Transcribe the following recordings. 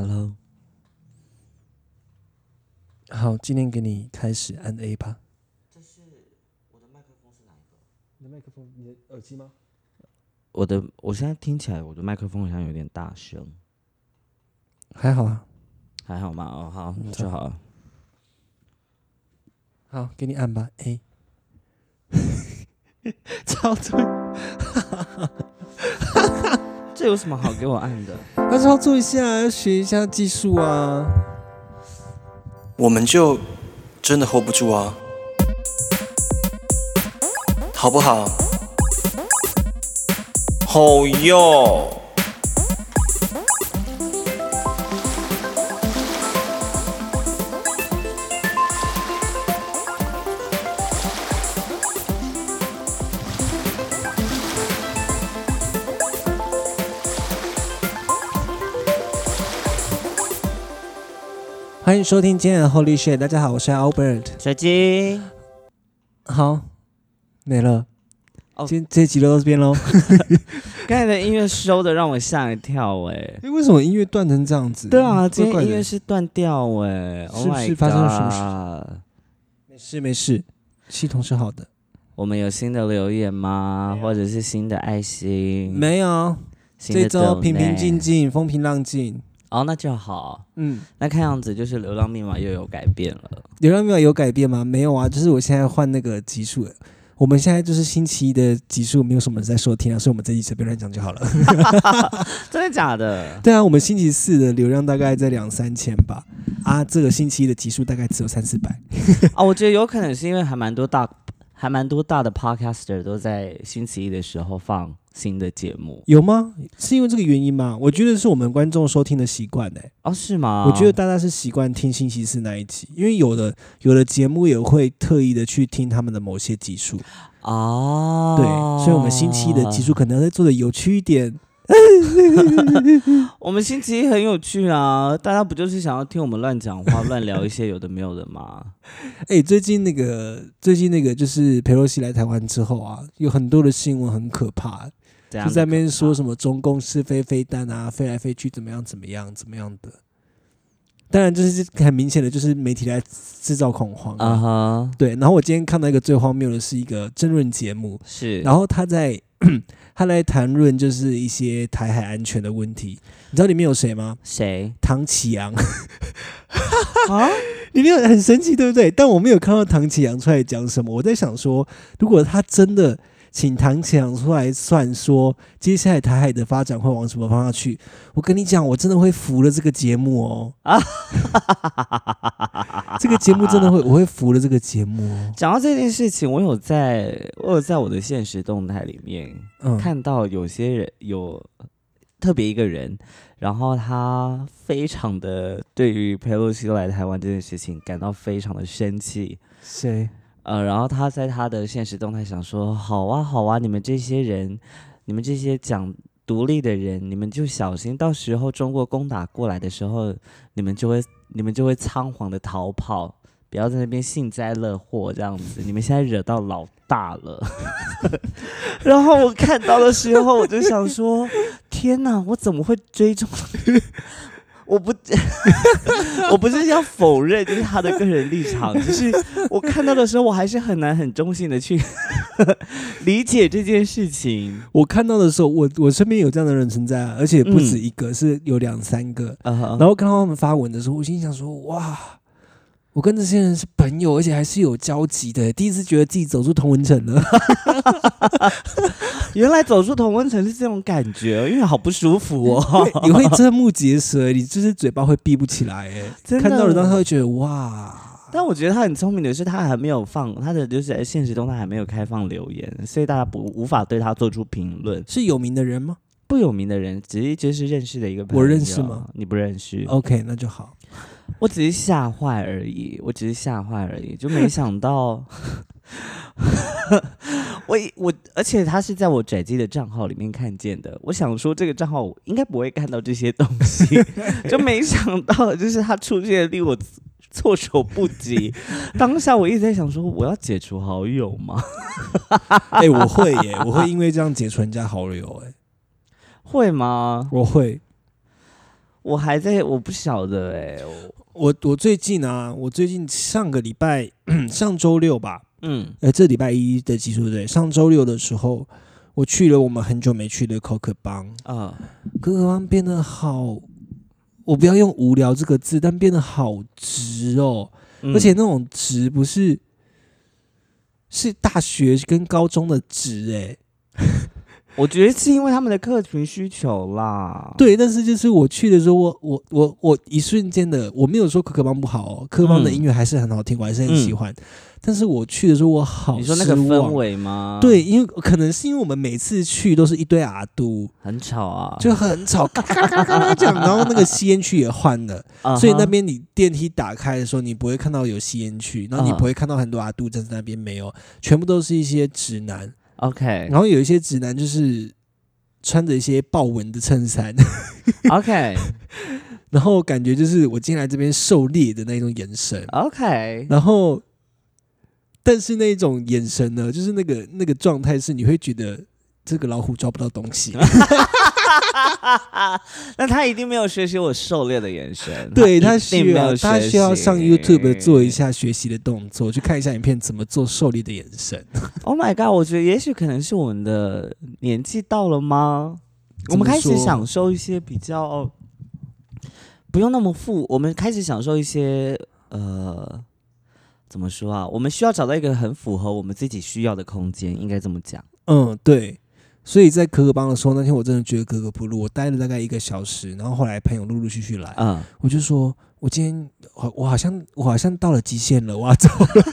Hello，好，今天给你开始按 A 吧。这是我的麦克风是哪一个？你的麦克风，你的耳机吗？我的，我现在听起来我的麦克风好像有点大声，还好啊。还好吗？哦，好，那就好了。好，给你按吧。A。超对，这有什么好给我按的？但是要做一下，要学一下技术啊。我们就真的 hold 不住啊，好不好？好哟。欢迎收听今天的 Holy Shit，大家好，我是 Albert。水晶，好，没了。哦今这一集就到这边喽。刚才的音乐收的让我吓一跳哎、哎，为什么音乐断成这样子？对啊，今天音乐是断掉哎、是不 Oh 是发生了什么么事？没事没事，系统是好的。我们有新的留言吗？或者是新的爱心？没有，这周平平内静静，风平浪静。哦，那就好。嗯，那看样子就是流量密码又有改变了。流量密码有改变吗？没有啊，就是我现在换那个集数了。我们现在就是星期一的集数，没有什么人在收听啊，所以我们这一随便乱讲就好了。真的假的？对啊，我们星期四的流量大概在两三千吧，啊，这个星期一的集数大概只有三四百。啊，我觉得有可能是因为还蛮多大，还蛮多大的 podcaster 都在星期一的时候放新的节目。有吗？是因为这个原因吗？我觉得是我们观众收听的习惯哎。哦，是吗？我觉得大家是习惯听星期四那一集，因为有的有的节目也会特意的去听他们的某些集数，哦，对，所以我们星期一的集数可能会做的有趣一点。我们星期一很有趣啊，大家不就是想要听我们乱讲话、乱聊一些有的没有的吗？哎、最近那个最近那个就是佩洛西来台湾之后啊，有很多的新闻很可怕，就在那边说什么？中共是飞飞弹啊，飞来飞去怎么样怎么样怎么样的。当然，就是很明显的，就是媒体来制造恐慌啊对，然后我今天看到一个最荒谬的是一个争论节目，是，然后他在他来谈论就是一些台海安全的问题。你知道里面有谁吗？谁唐启阳，啊？里面很神奇，对不对？但我没有看到唐启阳出来讲什么。我在想说，如果他真的请唐强出来算说，接下来台海的发展会往什么方向去，我跟你讲，我真的会服了这个节目哦。啊 这个节目真的会，我会服了这个节目哦。讲到这件事情，我有在我有在我的现实动态里面嗯，看到有些人有特别一个人，然后他非常的对于佩洛西来台湾这件事情感到非常的生气，谁？呃，然后他在他的现实动态想说：好啊，好啊，你们这些人，你们这些讲独立的人，你们就小心，到时候中国攻打过来的时候，你们就会你们就会仓皇的逃跑。不要在那边幸灾乐祸这样子，你们现在惹到老大了。然后我看到的时候，我就想说：天哪，我怎么会追踪？我不，我不是要否认，就是他的个人立场，只是我看到的时候，我还是很难很中性的去 理解这件事情。我看到的时候，我我身边有这样的人存在啊，而且不止一个，是有两三个。然后看到他们发文的时候，我心想说：哇，我跟这些人是朋友，而且还是有交集的。第一次觉得自己走出同文层了。原来走出同温层是这种感觉，因为好不舒服哦。你会瞠目结舌，你就是嘴巴会闭不起来。哎，看到了当时会觉得哇，但我觉得他很聪明的是，他还没有放他的就是在现实中，他还没有开放留言，所以大家不无法对他做出评论。是有名的人吗不有名的人，只是就是认识的一个朋友。我认识吗？你不认识。？OK，那就好。我只是吓坏而已，我只是吓坏而已，就没 想到，我以我，而且他是在我拽机的账号里面看见的。我想说这个账号我应该不会看到这些东西，就没想到就是他出现令我措手不及。当下我一直在想说，我要解除好友吗？哎、我会耶，我会因为这样解除人家好友。哎，会吗？我会。我还在，我不晓得哎、我我我最近啊，我最近上个礼拜 上周六吧，嗯。呃，这礼拜一的集数对？上周六的时候，我去了我们很久没去的 Coco 邦啊、，Coco 邦变得好，我不要用无聊这个字，但变得好直哦，嗯。而且那种直不是是大学跟高中的直哎、我觉得是因为他们的客群需求啦。，对，但是就是我去的时候，我我我我一瞬间的，我没有说可可邦不好哦，可可邦的嗯音乐还是很好听，我还是很喜欢。但是我去的时候，我好你说那个氛。围吗？对，，因为可能是因为我们每次去都是一堆阿都，很吵啊，就很吵，嘎嘎嘎嘎嘎讲，然后那个吸烟区也换了，所以那边你电梯打开的时候，你不会看到有吸烟区，然后你嗯不会看到很多阿都站在那边，没有，全部都是一些直男，OK 然后有一些直男就是穿着一些豹纹的衬衫。OK 然后感觉就是我进来这边狩猎的那种眼神，OK，然后，但是那种眼神呢，就是那个那个状态是你会觉得这个老虎抓不到东西，那他一定没有学习我狩猎的眼神，对他需要他需要上 YouTube 做一。下学习的动作，去看一下影片怎么做狩猎的眼神。Oh my god！我觉得也许可能是我们的年纪到了吗？我们开始享受一些比较不用那么富，我们开始享受一些呃，怎么说啊？我们需要找到一个很符合我们自己需要的空间，应该这么讲。嗯，对。所以在可可帮的时候，那天我真的觉得格格不入。我待了大概一个小时，然后后来朋友陆陆续续来，嗯，我就说，我今天我我好像我好像到了极限了，我要走了。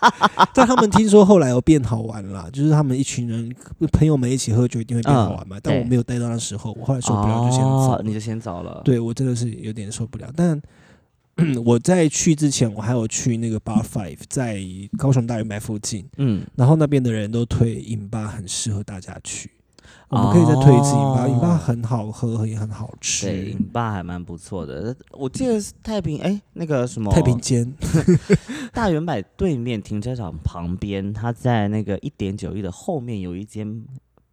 但他们听说后来有变好玩了，就是他们一群人朋友们一起喝酒一定会变好玩嘛。嗯但我没有待到那时候，我后来受不了就先走了。哦你就先走了。，对我真的是有点受不了。但 我在去之前，我还有去那个 Bar Five，在高雄大圆柏附近，嗯，然后那边的人都推饮吧，很适合大家去。我们可以再推一次饮吧，哦饮吧很好喝，也很好对，吃饮。吧还蛮不错的。我记得是太平哎，那个什么太平间，大圆柏对面停车场旁边，它在那个一点九亿的后面有一间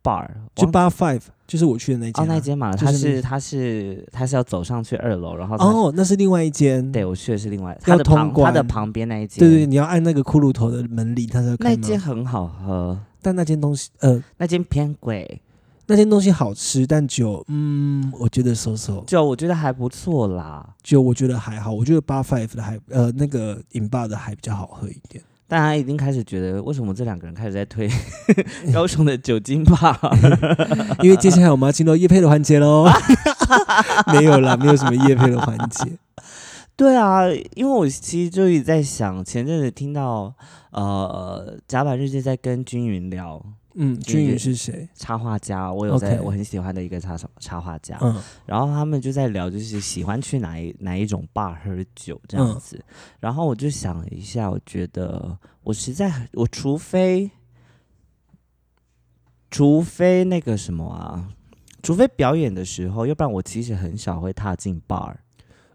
bar，就忘 Bar Five，就是我去的那间、哦啊。那间嘛，他是那它是它是它是要走上去二楼，然后哦，那是另外一间。对我去的是另外要它的旁通关它的旁边那一间，对对，你要按那个骷髅头的门铃，它才会那。间很好喝，但那间东西，呃，那间偏贵，那间东西好吃，但酒，嗯，我觉得收收。酒我觉得还不错啦。酒我觉得还好，我觉得八 five 的还，呃，那个饮霸的还比较好喝一点。大家已经开始觉得，为什么这两个人开始在推 高雄的酒精吧？因为接下来我们要进入夜配的环节喽。没有啦，没有什么夜配的环节。对啊，因为我其实就一直在想，前阵子听到呃甲板日记在跟君云聊嗯，君宇是谁？插画家，我有在我很喜欢的一个插插画家，嗯然后他们就在聊，就是喜欢去哪一哪一种 bar 喝酒这样嗯子。然后我就想了一下，我觉得我实在我除非除非那个什么啊，除非表演的时候，要不然我其实很少会踏进 bar。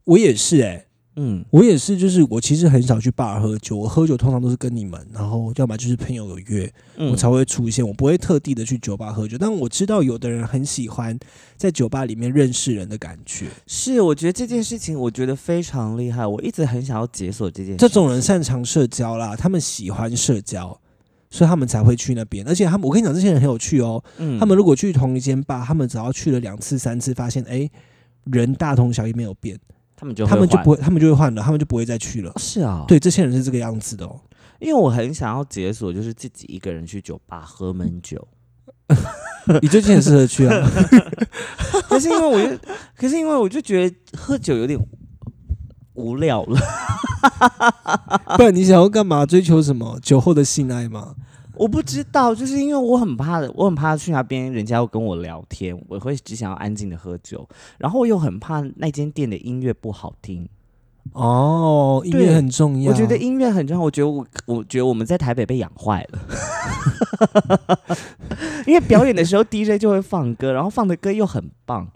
我也是哎、嗯，我也是，就是我其实很少去 bar 喝酒，我喝酒通常都是跟你们，然后要么就是朋友有约，嗯我才会出现，我不会特地的去酒吧喝酒。但我知道有的人很喜欢在酒吧里面认识人的感觉，是，我觉得这件事情，我觉得非常厉害。我一直很想要解锁这件事。这种人擅长社交啦，他们喜欢社交，所以他们才会去那边。而且他们，我跟你讲，这些人很有趣哦。嗯他们如果去同一间吧，他们只要去了两次、三次，发现哎人大同小异没有变，他们就他们就不会，他们就会换了，他们就不会再去了换。是啊，，对，这些人是这个样子的哦。因为我很想要解锁，就是自己一个人去酒吧喝闷酒。你最近很适合去啊。可是因为我就，可是因为我就觉得喝酒有点无聊了。不然你想要干嘛？追求什么？酒后的性爱吗？我不知道，就是因为我很怕的，我很怕去那边人家要跟我聊天，我会只想要安静的喝酒，然后我又很怕那间店的音乐不好听。哦，音对乐很重要。我觉得音乐很重要，我觉得我我觉得我们在台北被养坏了，因为表演的时候 DJ 就会放歌，然后放的歌又很棒，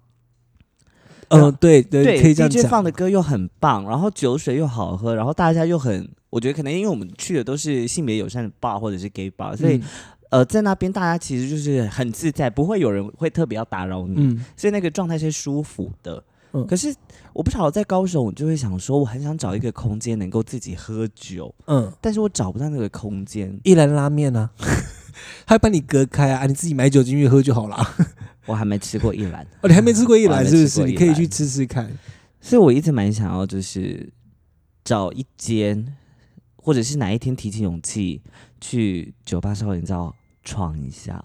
嗯、对对，对可以这样 DJ。放的歌又很棒，然后酒水又好喝，然后大家又很，我觉得可能因为我们去的都是性别友善的 bar 或者是 gay bar，所以、嗯呃在那边大家其实就是很自在，不会有人会特别要打扰你，嗯，所以那个状态是舒服的。嗯可是我不晓得在高雄，我就会想说，我很想找一个空间能够自己喝酒，嗯，但是我找不到那个空间。一兰拉面啊，他会帮你隔开啊，啊你自己买酒进去喝就好啦。我还没吃过一兰，哦，你还没吃过一兰我还没是不是？你可以去吃吃看。所以我一直蛮想要，就是找一间，或者是哪一天提起勇气去酒吧稍微你知道闯一下。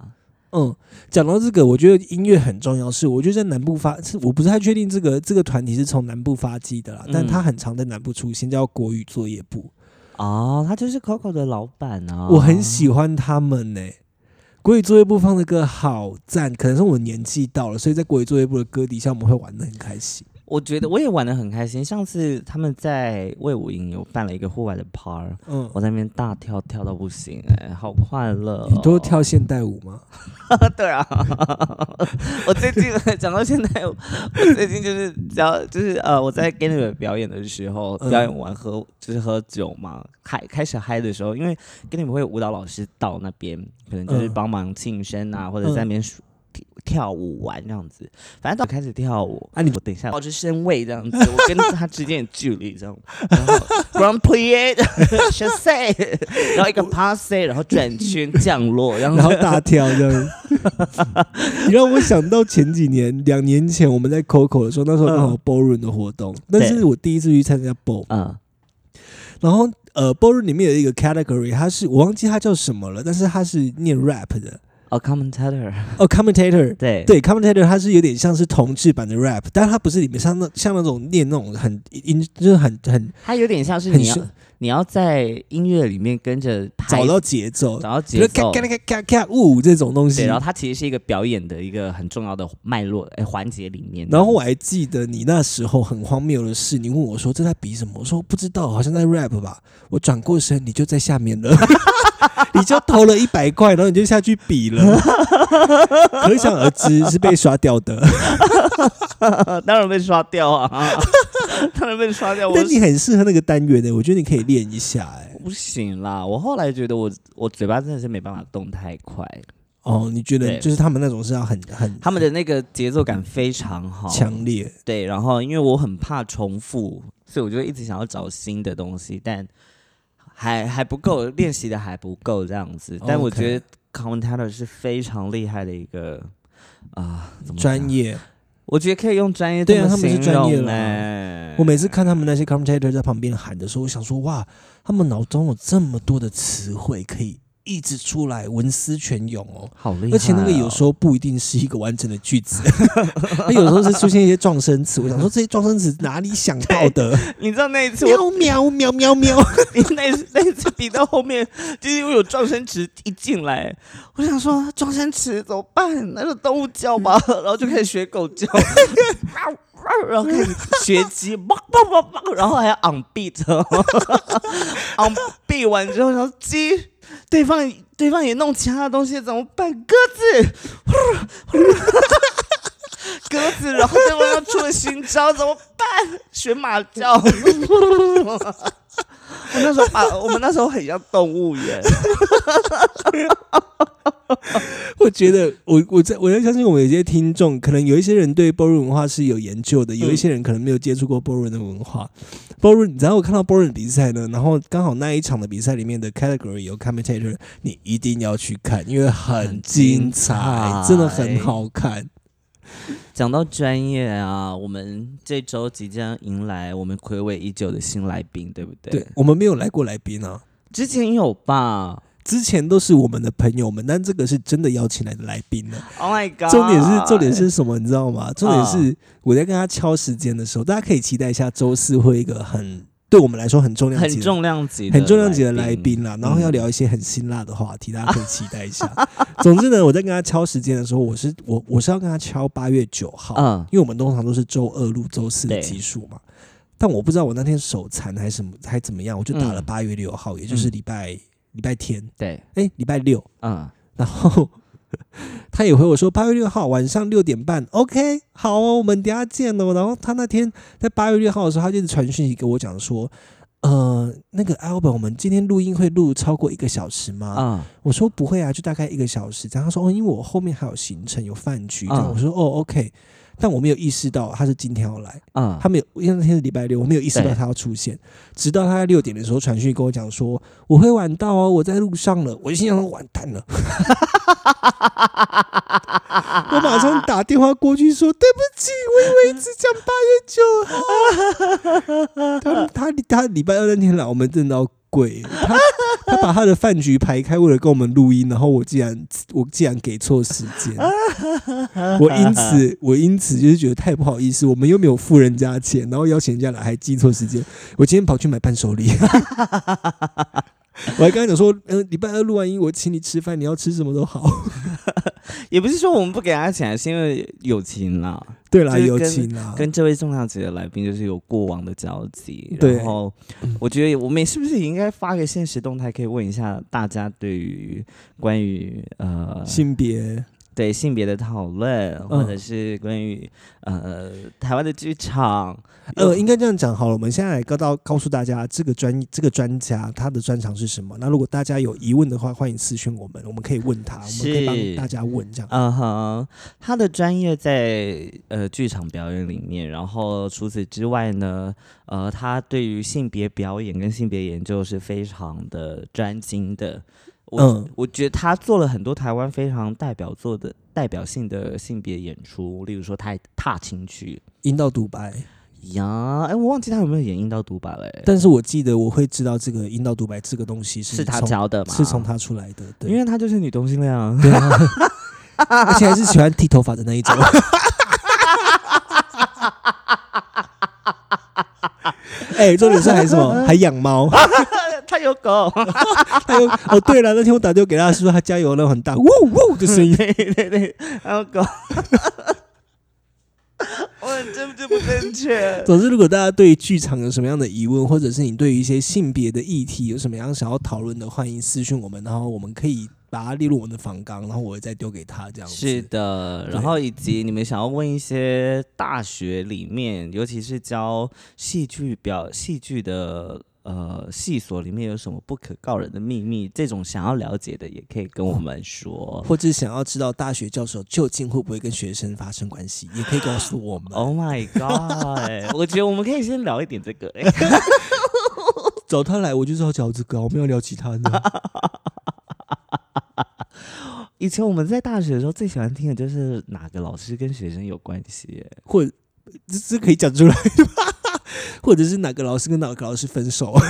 嗯，讲到这个，我觉得音乐很重要。是我觉得在南部发，是我不是太确定这个这个团体是从南部发迹的啦，但嗯他很常在南部出现，叫国语作业部。哦，他就是 Coco 的老板啊，我很喜欢他们呢、国语作业部放的歌好赞，可能是我年纪到了，所以在国语作业部的歌底下，我们会玩的很开心。我觉得我也玩的很开心。上次他们在魏武营有办了一个户外的 par，嗯，我在那边大跳跳到不行、哎，好快乐、哦。你都跳现代舞吗？对啊，我最近 讲到现在，我最近就是只要就是呃，我在给你们表演的时候，嗯表演完喝就是喝酒嘛，开开始嗨的时候，因为给你们会有舞蹈老师到那边，可能就是嗯帮忙庆生啊，或者在那边数跳舞玩这样子，反正到开始跳舞啊你我等一下保持身位这样子，我跟他之间的距离这样，然后 Grand Prix c h a s s 然后一个 pass，然后转圈降落，然后然后大跳这样。你让我想到前几年，两年前我们在 Coco 的时候，那时候刚好 Ballroom 的活动，但是我第一次去参加 Ball，嗯。然后呃 Ballroom 里面有一个 category，它是我忘记它叫什么了，但是它是念 rap 的哦，commentator，哦，commentator。对对，commentator 它是有点像是同志版的 rap，但是它不是里面像那像那种念那种很音，就是很很它有点像是你要你要在音乐里面跟着拍找到节奏，找到节奏咔，咔咔咔咔呜这种东西对，。然后它其实是一个表演的一个很重要的脉络哎环节里面。然后我还记得你那时候很荒谬的事，你问我说这在比什么？我说不知道，好像在 rap 吧。我转过身，你就在下面了，你就投了一百块，然后你就下去比了，可想而知是被刷掉的。当然被刷掉啊，当然被刷掉。我但你很适合那个单元的，我觉得你可以练一下、哎，不行啦，我后来觉得我我嘴巴真的是没办法动太快，哦，你觉得就是他们那种是要很很他们的那个节奏感非常好，强烈，对，然后因为我很怕重复，所以我就一直想要找新的东西，但还还不够，练习的还不够这样子。但我觉得 commentator 是非常厉害的一个啊、怎么，专业。我觉得可以用专业对啊他们是专业啦欸我每次看他们那些 commentator 在旁边喊的时候，我想说哇，他们脑中有这么多的词汇可以一直出来，文思泉涌哦。好厉害、而且那个有时候不一定是一个完整的句子，它有时候是出现一些撞声词。我想说这些撞声词哪里想到的？你知道那一次喵喵喵喵喵，你那一次那一次比到后面，就是因为有撞声词一进来，我想说撞声词怎么办？那就动物叫吧，然后就开始学狗叫，然后开始学鸡，汪汪汪汪，然后还要 on beat，on beat 完之后，然后鸡，对方对方也弄其他的东西怎么办？鸽子，鸽子，然后对方要出了新招怎么办？学马叫。我那时候把我们那时候很像动物园，我觉得我我在我要相信我们有些听众，可能有一些人对 ballroom 文化是有研究的，有一些人可能没有接触过 ballroom 的文化。ballroom，你知道我看到 ballroom 比赛呢，然后刚好那一场的比赛里面的 category 有 commentator，你一定要去看，因为很精彩，很精彩真的很好看。讲到专业啊，我们这周即将迎来我们暌违已久的新来宾，对不对？对，我们没有来过来宾啊，之前有吧之前都是我们的朋友们，但这个是真的邀请来的来宾呢。？Oh my god！重点是重点是什么？你知道吗？重点啊是我在跟他敲时间的时候，大家可以期待一下周四会有一个很对我们来说很重量级很重量级的很重量级的来宾啦，然后要嗯聊一些很辛辣的话题，大家可以期待一下。总之呢，我在跟他敲时间的时候，我是我我是要跟他敲八月九号，嗯因为我们通常都是周二录周四的集数嘛。但我不知道我那天手残还是什么还怎么样，我就打了嗯八月六号，也就是礼拜礼拜天，对，哎，礼拜六，嗯，然后 他也回我说八月六号晚上六点半，OK，好哦，我们等下见喽。然后他那天在八月六号的时候，他就传讯息给我讲说，呃，那个 Albert，我们今天录音会录超过一个小时吗？啊，我说不会啊，就大概一个小时。然后他说哦，因为我后面还有行程有饭局。这样、嗯我说哦，OK。但我没有意识到他是今天要来。啊，他没有，因为那天是礼拜六，我没有意识到他要出现，直到他在六点的时候传讯跟我讲说我会晚到哦，我在路上了，我就心想说完蛋了，我马上打电话过去说对不起，我以为只讲八月九号，他他他礼拜二那天来，我们真的要跪，他他把他的饭局排开，为了跟我们录音，然后我竟然我竟然给错时间，我因此我因此就是觉得太不好意思，我们又没有付人家钱，然后邀请人家来还记错时间，我今天跑去买伴手礼。我还跟他讲说，嗯、礼拜二录完音，我请你吃饭，你要吃什么都好。也不是说我们不给他钱，是因为友情啦，对啦，友情啦，跟这位重量级的来宾就是有过往的交集。对。然后我觉得我们是不是也应该发个现实动态，可以问一下大家对于关于呃性别，对性别的讨论，或者是关于呃台湾的剧场，呃，应该这样讲好了。我们现在来告到告诉大家，这个专这个专家他的专长是什么。那如果大家有疑问的话，欢迎私讯我们，我们可以问他，我们可以帮大家问这样。嗯哼，他的专业在呃剧场表演里面，然后除此之外呢，呃，他对于性别表演跟性别研究是非常的专精的。我、嗯我觉得他做了很多台湾非常代表作的代表性的性别演出，例如说他踏青去阴道独白，呀，哎，我忘记他有没有演阴道独白了、欸，但是我记得我会知道这个阴道独白这个东西是是他教的嘛？是从他出来的，对，因为他就是女同性恋啊。对啊，而且还是喜欢剃头发的那一种。哎、重点是还什么？还养猫。他有狗，还有哦，对了，那天我打电话给他，说他加油了很大 呜呜的声音。对对对，还有狗。我很正不不正确？总之，如果大家对剧场有什么样的疑问，或者是你对于一些性别的议题有什么样想要讨论的，欢迎私讯我们，然后我们可以把它列入我们的访纲，然后我会再丢给他这样子。是的，然后以及你们想要问一些大学里面，尤其是教戏剧表戏剧的呃系所里面有什么不可告人的秘密，这种想要了解的也可以跟我们说。或者想要知道大学教授究竟会不会跟学生发生关系，也可以告诉我们。Oh my god！我觉得我们可以先聊一点这个、欸 找他来，我就是要讲这个，我们要聊其他的。以前我们在大学的时候最喜欢听的就是哪个老师跟学生有关系、欸或者这这可以讲出来吗？或者是哪个老师跟哪个老师分手？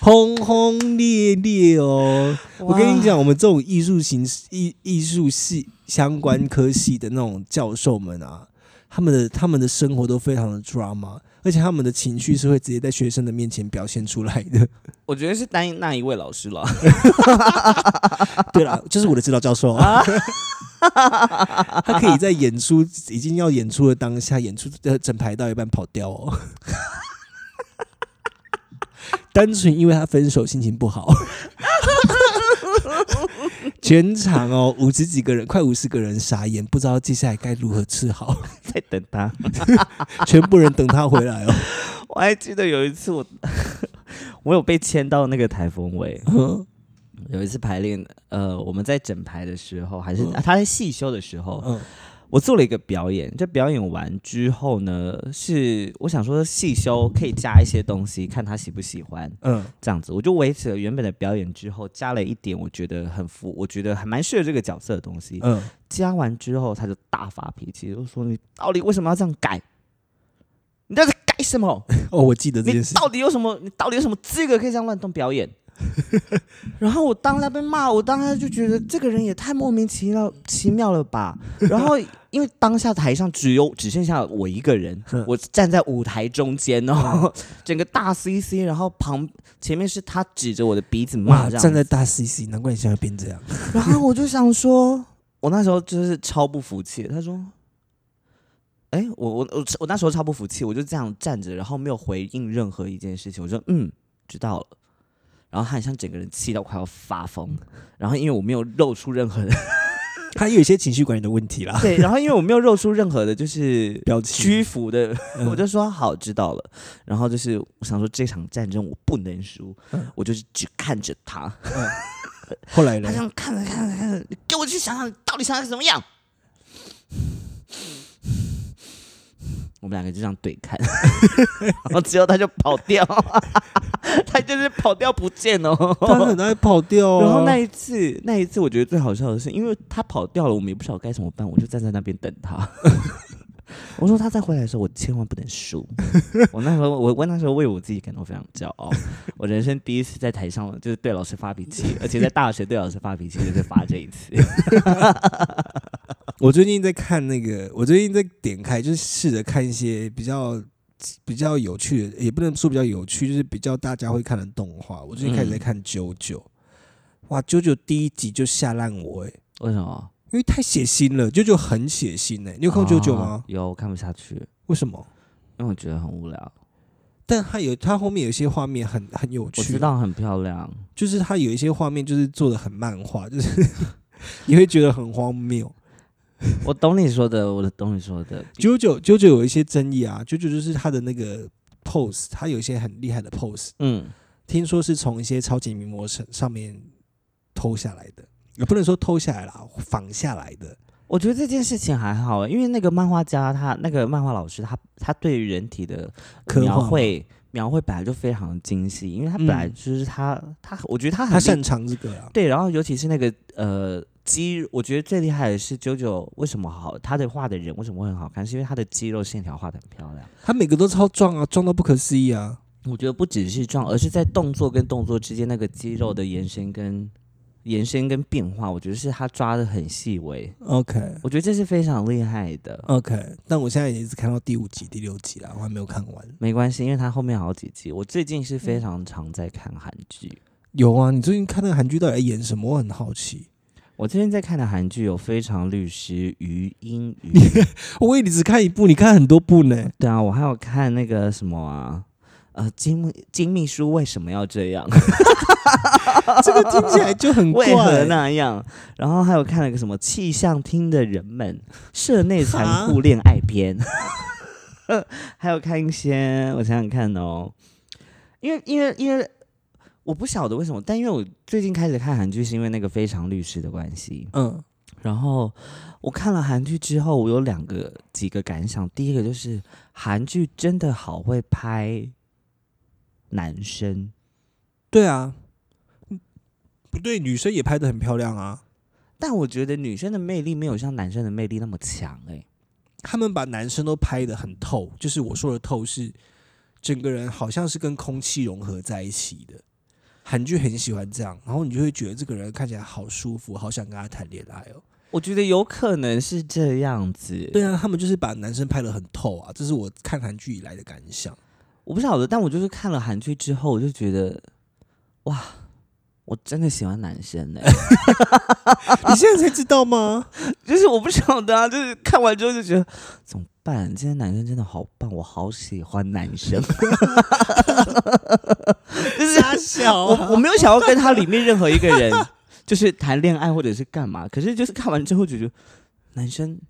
轰轰烈烈哦！我跟你讲，我们这种艺术型艺艺术系相关科系的那种教授们啊，他们的他们的生活都非常的 drama，而且他们的情绪是会直接在学生的面前表现出来的。我觉得是单那一位老师了。对啦，就是我的指导教授啊，他可以在演出已经要演出的当下，演出的整排到一半跑掉哦。单纯因为他分手，心情不好，全场哦五十几个人，快五十个人傻眼，不知道接下来该如何治好，在等他。全部人等他回来哦。我还记得有一次我，我有被牵到那个台风尾。嗯有一次排练，呃，我们在整排的时候，还是、嗯啊他在细修的时候，嗯我做了一个表演。这表演完之后呢，是我想说细修可以加一些东西，看他喜不喜欢。嗯这样子，我就维持了原本的表演之后，加了一点我觉得很符，我觉得还蛮适合这个角色的东西。嗯，加完之后，他就大发脾气，就说：“你到底为什么要这样改？你在改什么？哦，我记得这你件事。到底有什么？你到底有什么资格可以这样乱动表演？” 然后我当下被骂，我当下就觉得这个人也太莫名其妙奇妙了吧。然后因为当下台上只有只剩下我一个人 嗯，我站在舞台中间哦，整个大 CC，然后旁前面是他指着我的鼻子骂，这样站在大 CC，难怪你现在变这样。然后我就想说，我那时候就是超不服气。他说：“哎、我我我我那时候超不服气，我就这样站着，然后没有回应任何一件事情。我说嗯，知道了。然后他很像整个人气到快要发疯。然后因为我没有露出任何的 他有一些情绪管理的问题啦，对，然后因为我没有露出任何的就是 表情屈服的，嗯我就说好知道了。然后就是我想说这场战争我不能输，嗯我就是只看着他。后来 呢他这？样看着看着看着，你给我去想想，到底想要怎么样？我们两个就这样对看，然后之后他就跑掉，他就是跑掉不见哦。他很爱跑掉、啊。然后那一次，那一次我觉得最好笑的是，因为他跑掉了，我们也不晓得该怎么办，我就站在那边等他。我说他再回来的时候，我千万不能输。我那时候，我我那时候为我自己感到非常骄傲。我人生第一次在台上就是对老师发脾气，而且在大学对老师发脾气就是发这一次。我最近在看那个，我最近在点开，就是试着看一些比较比较有趣的，也不能说比较有趣，就是比较大家会看的动画。我最近开始在看《九九》，哇，《九九》第一集就吓烂我哎、为什么？因为太血腥了，《九九》很血腥哎、你有看过《九九》吗哦？有，我看不下去，为什么？因为我觉得很无聊。但它有，它后面有一些画面很很有趣，我知道很漂亮，就是它有一些画面就是做的很漫画，就是 你会觉得很荒谬。我懂你说的，我懂你说的。九九九九有一些争议啊，九九就是他的那个 pose，他有一些很厉害的 pose，嗯，听说是从一些超级名模上上面偷下来的，也不能说偷下来啦，仿下来的。我觉得这件事情还好，因为那个漫画家他那个漫画老师他他对于人体的描绘描绘本来就非常精细，因为他本来嗯就是他、他我觉得他很他擅长这个啊，对，然后尤其是那个呃肌，我觉得最厉害的是九九为什么好，他的画的人为什么会很好看，是因为他的肌肉线条画的很漂亮。他每个都超壮啊，壮到不可思议啊。我觉得不只是壮，而是在动作跟动作之间那个肌肉的延伸跟延伸跟变化，我觉得是他抓的很细微。OK 我觉得这是非常厉害的。OK，但我现在也只看到第五集、第六集了，我还没有看完。没关系，因为他后面好几集。我最近是非常常在看韩剧。有啊，你最近看那个韩剧到底在演什么？我很好奇。我最近在看的韩剧有《非常律师于英语 》，我以为你只看一部，你看很多部呢。对啊，我还有看那个什么啊，呃，金秘金秘书为什么要这样？这个听起来就很 怪。为何那样？然后还有看了个什么气象厅的人们社内残酷恋爱篇，还有看一些，我想想看哦，因为因为因为我不晓得为什么，但因为我最近开始看韩剧，是因为那个《非常律师》的关系。嗯，然后我看了韩剧之后，我有两个几个感想。第一个就是韩剧真的好会拍男生，对啊，嗯不对，女生也拍的很漂亮啊。但我觉得女生的魅力没有像男生的魅力那么强哎、他们把男生都拍的很透，就是我说的透是整个人好像是跟空气融合在一起的。韩剧很喜欢这样，然后你就会觉得这个人看起来好舒服，好想跟他谈恋爱哦。我觉得有可能是这样子。对啊，他们就是把男生拍的很透啊，这是我看韩剧以来的感想。我不晓得，但我就是看了韩剧之后，我就觉得，哇，我真的喜欢男生呢、你现在才知道吗？就是我不晓得啊，就是看完之后就觉得怎么办？今天男生真的好棒，我好喜欢男生。就是他小我我没有想要跟他里面任何一个人就是谈恋爱或者是干嘛，可是就是看完之后就觉得男生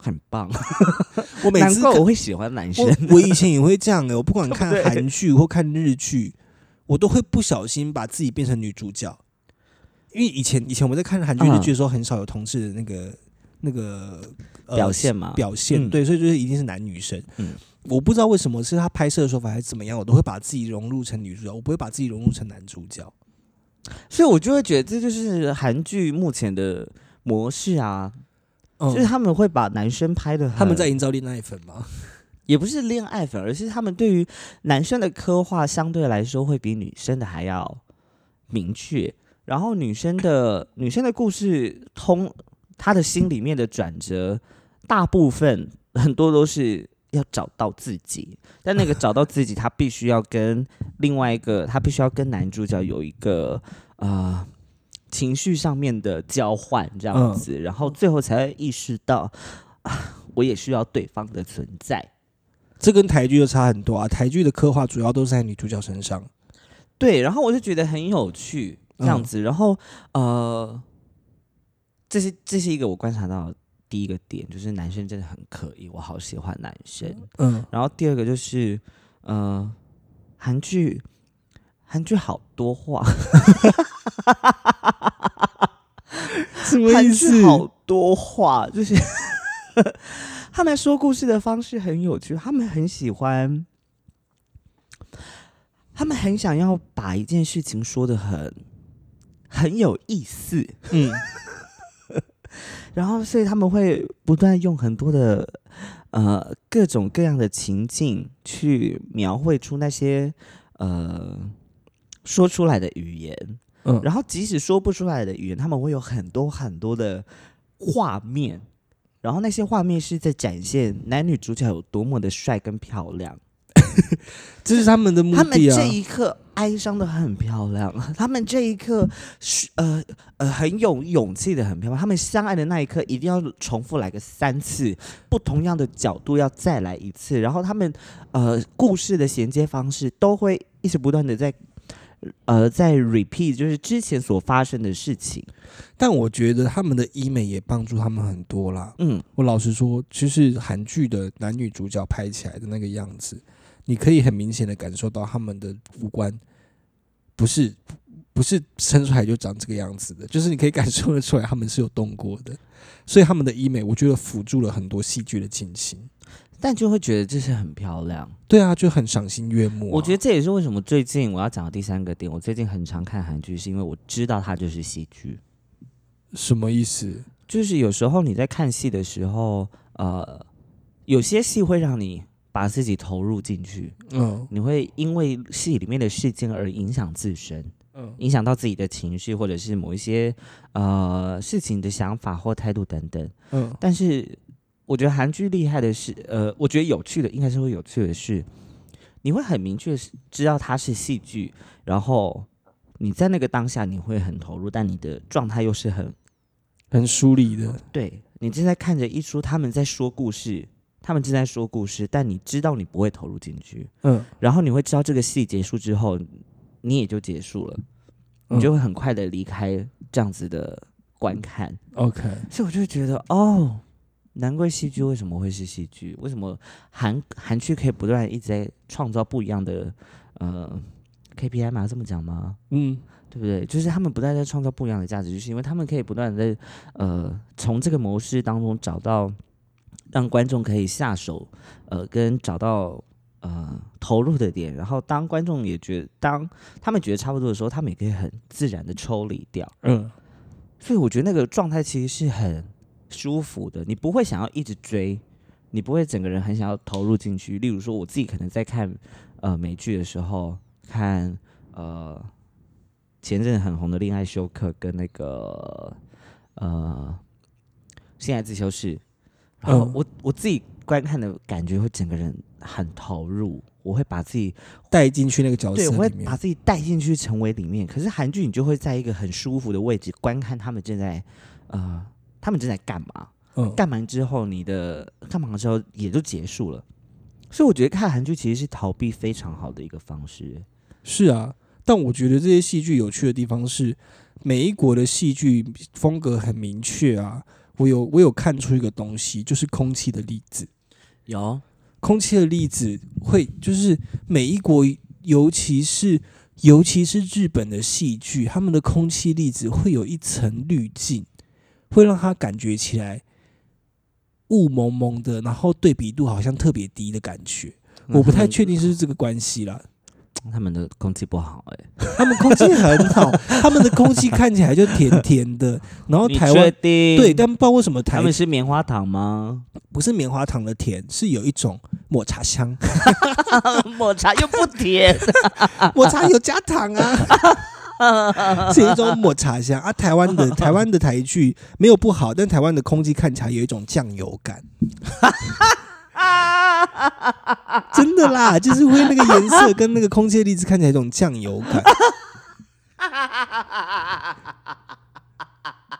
很棒，我每次我会喜欢男生。我我以前也会这样的、我不管看对不对韩剧或看日剧，我都会不小心把自己变成女主角。因为以前以前我们在看韩剧、嗯日剧的时候，很少有同志的那个那个、呃表现嘛表现、嗯对，所以就是一定是男女生。嗯我不知道为什么是他拍摄的手法还是怎么样，我都会把自己融入成女主角，我不会把自己融入成男主角。所以我就会觉得这就是韩剧目前的模式啊，嗯就是他们会把男生拍的，他们在营造恋爱粉吗？也不是恋爱粉，而是他们对于男生的刻画相对来说会比女生的还要明确。然后女生的女生的故事通，她的心里面的转折，大部分很多都是要找到自己，但那个找到自己，她必须要跟另外一个，她必须要跟男主角有一个呃情绪上面的交换，这样子，然后最后才会意识到啊，我也需要对方的存在。这跟台剧就差很多啊！台剧的刻画主要都是在女主角身上。对，然后我就觉得很有趣，这样子。然后呃，这是这是一个我观察到的第一个点，就是男生真的很可以，我好喜欢男生。嗯，然后第二个就是呃，韩剧韩剧好多话，什么意思？好多话，就是 他们说故事的方式很有趣，他们很喜欢，他们很想要把一件事情说的很很有意思，嗯，然后所以他们会不断用很多的呃各种各样的情境去描绘出那些呃说出来的语言，嗯，然后即使说不出来的语言，他们会有很多很多的画面，然后那些画面是在展现男女主角有多么的帅跟漂亮。这是他们的目的他们这。一刻哀伤的很漂亮，他们这一刻是呃呃很有勇气的很漂亮。他们相爱的那一刻一定要重复来个三次，不同样的角度要再来一次，然后他们呃故事的衔接方式都会一直不断的在呃在 repeat，就是之前所发生的事情。但我觉得他们的医美也帮助他们很多啦。嗯，我老实说，其实韩剧的男女主角拍起来的那个样子，你可以很明显的感受到他们的五官不是不是生出来就长这个样子的，就是你可以感受得出来他们是有动过的，所以他们的医美我觉得辅助了很多戏剧的进行。但就会觉得这是很漂亮。对啊，就很赏心悦目啊、我觉得这也是为什么最近我要讲的第三个点，我最近很常看韩剧，是因为我知道它就是戏剧。什么意思？就是有时候你在看戏的时候，呃，有些戏会让你把自己投入进去，嗯你会因为戏里面的事件而影响自身，嗯影响到自己的情绪，或者是某一些呃事情的想法或态度等等。嗯但是我觉得韩剧厉害的是，呃，我觉得有趣的应该是会有趣的是，你会很明确地知道它是戏剧，然后你在那个当下你会很投入，但你的状态又是很很疏离的。对你正在看着一出他们在说故事，他们正在说故事，但你知道你不会投入进去，嗯然后你会知道这个戏结束之后，你也就结束了，嗯你就会很快的离开这样子的观看。OK，所以我就觉得，哦，难怪戏剧为什么会是戏剧？为什么韩韩剧可以不断一直在创造不一样的呃 KPI 嘛？这么讲吗？嗯对不对？就是他们不断在创造不一样的价值，就是因为他们可以不断的在呃从这个模式当中找到让观众可以下手，呃，跟找到呃投入的点，然后当观众也觉得当他们觉得差不多的时候，他们也可以很自然的抽离掉。嗯所以我觉得那个状态其实是很舒服的，你不会想要一直追，你不会整个人很想要投入进去。例如说，我自己可能在看呃美剧的时候，看呃前阵子很红的《恋爱休克》跟那个呃《性爱自修室》，然后嗯我、我自己观看的感觉会整个人很投入，我会把自己带进去那个角对，我会把。自己带进去，成为里面。可是韩剧，你就会在一个很舒服的位置观看他们正在，呃，他们正在干嘛？嗯，干完之后，你的干嘛之后也就结束了。所以我觉得看韩剧其实是逃避非常好的一个方式。是啊，但我觉得这些戏剧有趣的地方是，每一国的戏剧风格很明确啊。我有我有看出一个东西，就是空气的例子。有，空气的例子会就是每一国，尤其是尤其是日本的戏剧，他们的空气粒子会有一层滤镜，会让他感觉起来雾蒙蒙的，然后对比度好像特别低的感觉。我不太确定是不是这个关系啦。他们的空气不好哎、他们空气很好，他们的空气看起来就甜甜的，然后台湾？对，但不知道为什么台他们是棉花糖吗？不是棉花糖的甜，是有一种抹茶香，抹茶又不甜。抹茶有加糖啊，是有一种抹茶香啊。台湾的 台湾的台剧没有不好，但台湾的空气看起来有一种酱油感，真的啦，就是会那个颜色跟那个空气的粒子看起来有一种酱油感。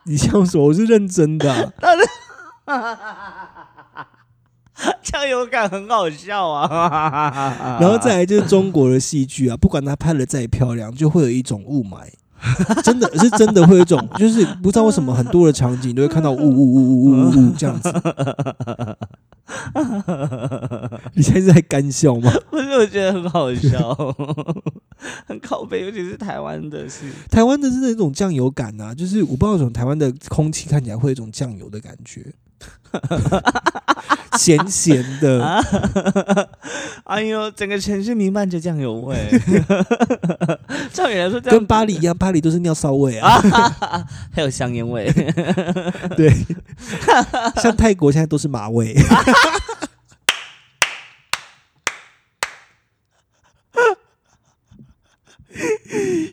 你笑什么？我是认真的啊、酱油感很好笑啊。然后再来就是中国的戏剧啊，不管它拍的再漂亮，就会有一种雾霾，真的是真的会有一种，就是不知道为什么很多的场景都会看到雾雾雾雾雾雾雾这样子。你现在是在干笑吗？不是，我觉得很好笑，很靠背，尤其是台湾的是。台湾的是那种酱油感啊，就是我不知道为什么台湾的空气看起来会有一种酱油的感觉。咸咸的。哎呦，整个城市弥漫着酱油味。照理来说，这样跟巴黎一样，巴黎都是尿骚味啊。还有香烟味。对，像泰国现在都是马味。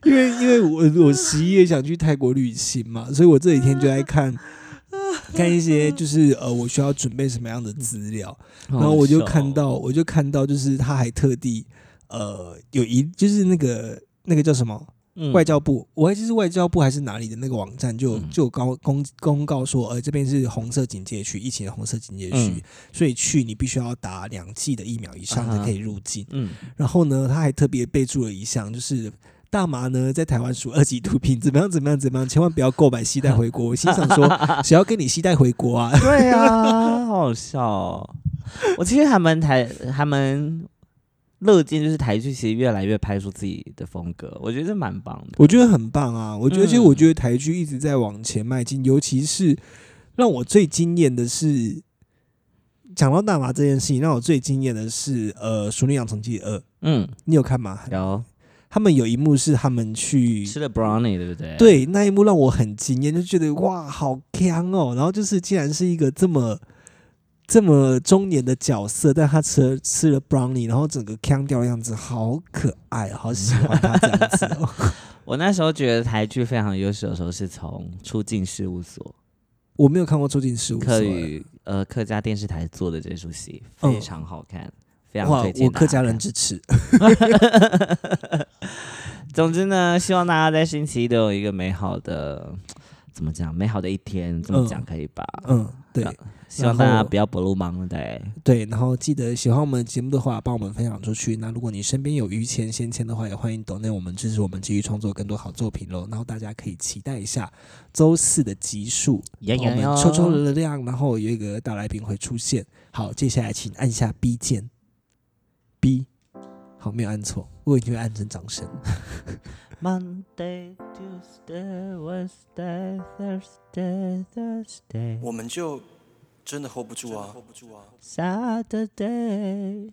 因为因为我我十一月想去泰国旅行嘛，所以我这几天就在看 看一些就是呃我需要准备什么样的资料，然后我就看到我就看到就是他还特地呃有一就是那个那个叫什么？嗯。外交部，我还记得是外交部还是哪里的那个网站就嗯。就有高公公告说，呃，这边是红色警戒区，疫情的红色警戒区，嗯。所以去你必须要打两剂的疫苗以上才可以入境。嗯，然后呢，他还特别备注了一项，就是大麻呢在台湾属二级毒品，怎么样怎么样怎么样，千万不要购买携带回国。我心想说，谁要跟你携带回国啊？对啊，好好笑、哦。我其实还蛮台，还蛮乐见，就是台剧其实越来越拍出自己的风格，我觉得这蛮棒的。我觉得很棒啊！我觉得，其实嗯我觉得台剧一直在往前迈进，尤其是让我最惊艳的是，讲到大麻这件事情，让我最惊艳的是，呃，《熟女养成记二》，嗯，你有看吗？有他们有一幕是他们去吃了 brownie，对不对？，对那一幕让我很惊艳，就觉得哇，好强哦！然后就是竟然是一个这么这么中年的角色，但他吃了吃了 brownie，然后整个腔掉的样子好可爱，好喜欢他这样子哦。我那时候觉得台剧非常优秀的时候，是从《出境事务所我没有看过《出境事务》，客语呃客家电视台做的这出戏，嗯非常好看，非常哇推，荐我客家人支持。总之呢，希望大家在星期一都有一个美好的，怎么讲？美好的一天，这么讲嗯可以吧？嗯，对啊希望大家不要不路忙对。对，然后记得喜欢我们节目的话，帮我们分享出去。那如果你身边有余钱闲钱的话，也欢迎抖内我们支持我们继续创作更多好作品喽。然后大家可以期待一下周四的集数，我们抽抽能量，然后有一个大来宾会出现。好，接下来请按下 B 键，B，好，没有按错，我已经会按成掌声。Monday, Tuesday, Wednesday, Thursday, Thursday, 我们就真的 hold 不住啊！Saturday.